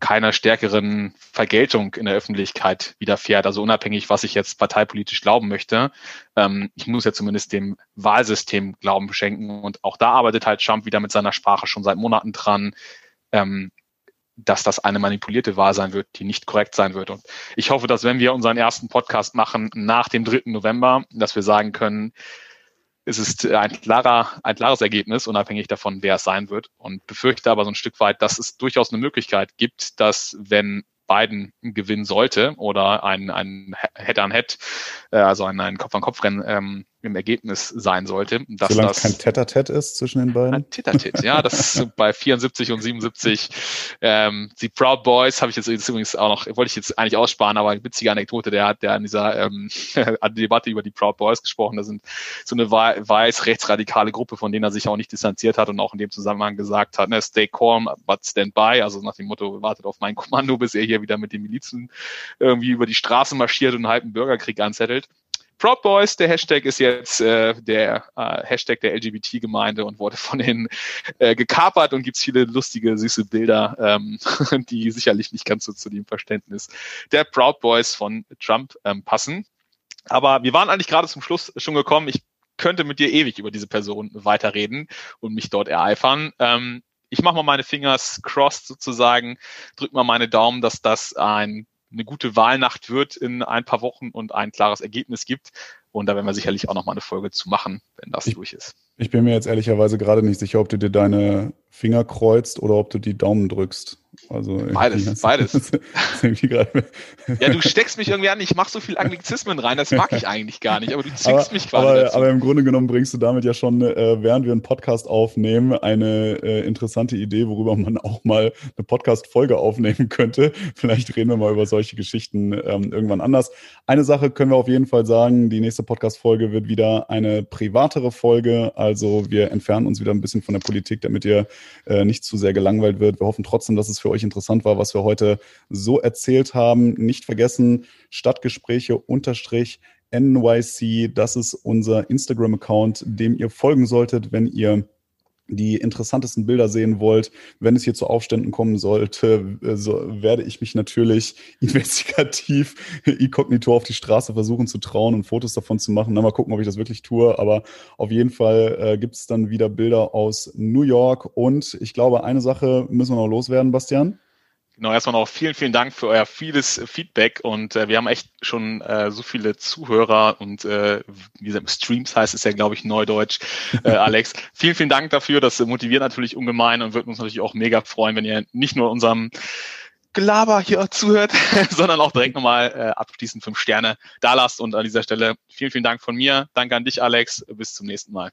keiner stärkeren Vergeltung in der Öffentlichkeit widerfährt. Also unabhängig, was ich jetzt parteipolitisch glauben möchte. Ähm, ich muss ja zumindest dem Wahlsystem Glauben beschenken. Und auch da arbeitet halt Trump wieder mit seiner Sprache schon seit Monaten dran. Ähm, dass das eine manipulierte Wahl sein wird, die nicht korrekt sein wird. Und ich hoffe, dass wenn wir unseren ersten Podcast machen nach dem 3. November, dass wir sagen können, es ist ein, klarer, ein klares Ergebnis, unabhängig davon, wer es sein wird. Und befürchte aber so ein Stück weit, dass es durchaus eine Möglichkeit gibt, dass wenn Biden gewinnen sollte oder ein, ein Head-on-Head, -Head, äh, also ein, ein Kopf-an-Kopf-Rennen ähm, im Ergebnis sein sollte. Dass Solange das kein Tetatet ist zwischen den beiden. Ein ja, das ist bei 74 und 77. Ähm, die Proud Boys habe ich jetzt übrigens auch noch, wollte ich jetzt eigentlich aussparen, aber eine witzige Anekdote, der hat der an dieser ähm, [laughs] Debatte über die Proud Boys gesprochen. Das sind so eine weiß rechtsradikale Gruppe, von denen er sich auch nicht distanziert hat und auch in dem Zusammenhang gesagt hat, ne, stay calm, but stand by, also nach dem Motto, wartet auf mein Kommando, bis er hier wieder mit den Milizen irgendwie über die Straße marschiert und einen halben Bürgerkrieg anzettelt. Proud Boys, der Hashtag ist jetzt äh, der äh, Hashtag der LGBT-Gemeinde und wurde von ihnen äh, gekapert und gibt's viele lustige, süße Bilder, ähm, [laughs] die sicherlich nicht ganz so zu dem Verständnis der Proud Boys von Trump ähm, passen. Aber wir waren eigentlich gerade zum Schluss schon gekommen. Ich könnte mit dir ewig über diese Person weiterreden und mich dort ereifern. Ähm, ich mache mal meine Fingers crossed sozusagen, drück mal meine Daumen, dass das ein, eine gute Wahlnacht wird in ein paar Wochen und ein klares Ergebnis gibt. Und da werden wir sicherlich auch noch mal eine Folge zu machen, wenn das ich, durch ist. Ich bin mir jetzt ehrlicherweise gerade nicht sicher, ob du dir deine Finger kreuzt oder ob du die Daumen drückst. Also beides, beides. [laughs] ja, du steckst mich irgendwie an, ich mache so viel Anglizismen rein, das mag ich eigentlich gar nicht, aber du zwingst aber, mich quasi aber. Aber im Grunde genommen bringst du damit ja schon, äh, während wir einen Podcast aufnehmen, eine äh, interessante Idee, worüber man auch mal eine Podcast-Folge aufnehmen könnte. Vielleicht reden wir mal über solche Geschichten ähm, irgendwann anders. Eine Sache können wir auf jeden Fall sagen, die nächste Podcast-Folge wird wieder eine privatere Folge, also wir entfernen uns wieder ein bisschen von der Politik, damit ihr äh, nicht zu sehr gelangweilt wird. Wir hoffen trotzdem, dass es für euch interessant war, was wir heute so erzählt haben. Nicht vergessen, Stadtgespräche unterstrich NYC, das ist unser Instagram-Account, dem ihr folgen solltet, wenn ihr die interessantesten Bilder sehen wollt, wenn es hier zu Aufständen kommen sollte, äh, so werde ich mich natürlich [laughs] investigativ inkognito auf die Straße versuchen zu trauen und Fotos davon zu machen. Na, mal gucken, ob ich das wirklich tue. Aber auf jeden Fall äh, gibt es dann wieder Bilder aus New York. Und ich glaube, eine Sache müssen wir noch loswerden, Bastian. Genau, erstmal noch vielen, vielen Dank für euer vieles Feedback und äh, wir haben echt schon äh, so viele Zuhörer und äh, wie gesagt, Streams heißt es ja, glaube ich, Neudeutsch, äh, [laughs] Alex. vielen, vielen Dank dafür. Das motiviert natürlich ungemein und wird uns natürlich auch mega freuen, wenn ihr nicht nur unserem Gelaber hier zuhört, [laughs] sondern auch direkt nochmal äh, abschließend fünf Sterne da lasst. Und an dieser Stelle vielen, vielen Dank von mir. Danke an dich, Alex. Bis zum nächsten Mal.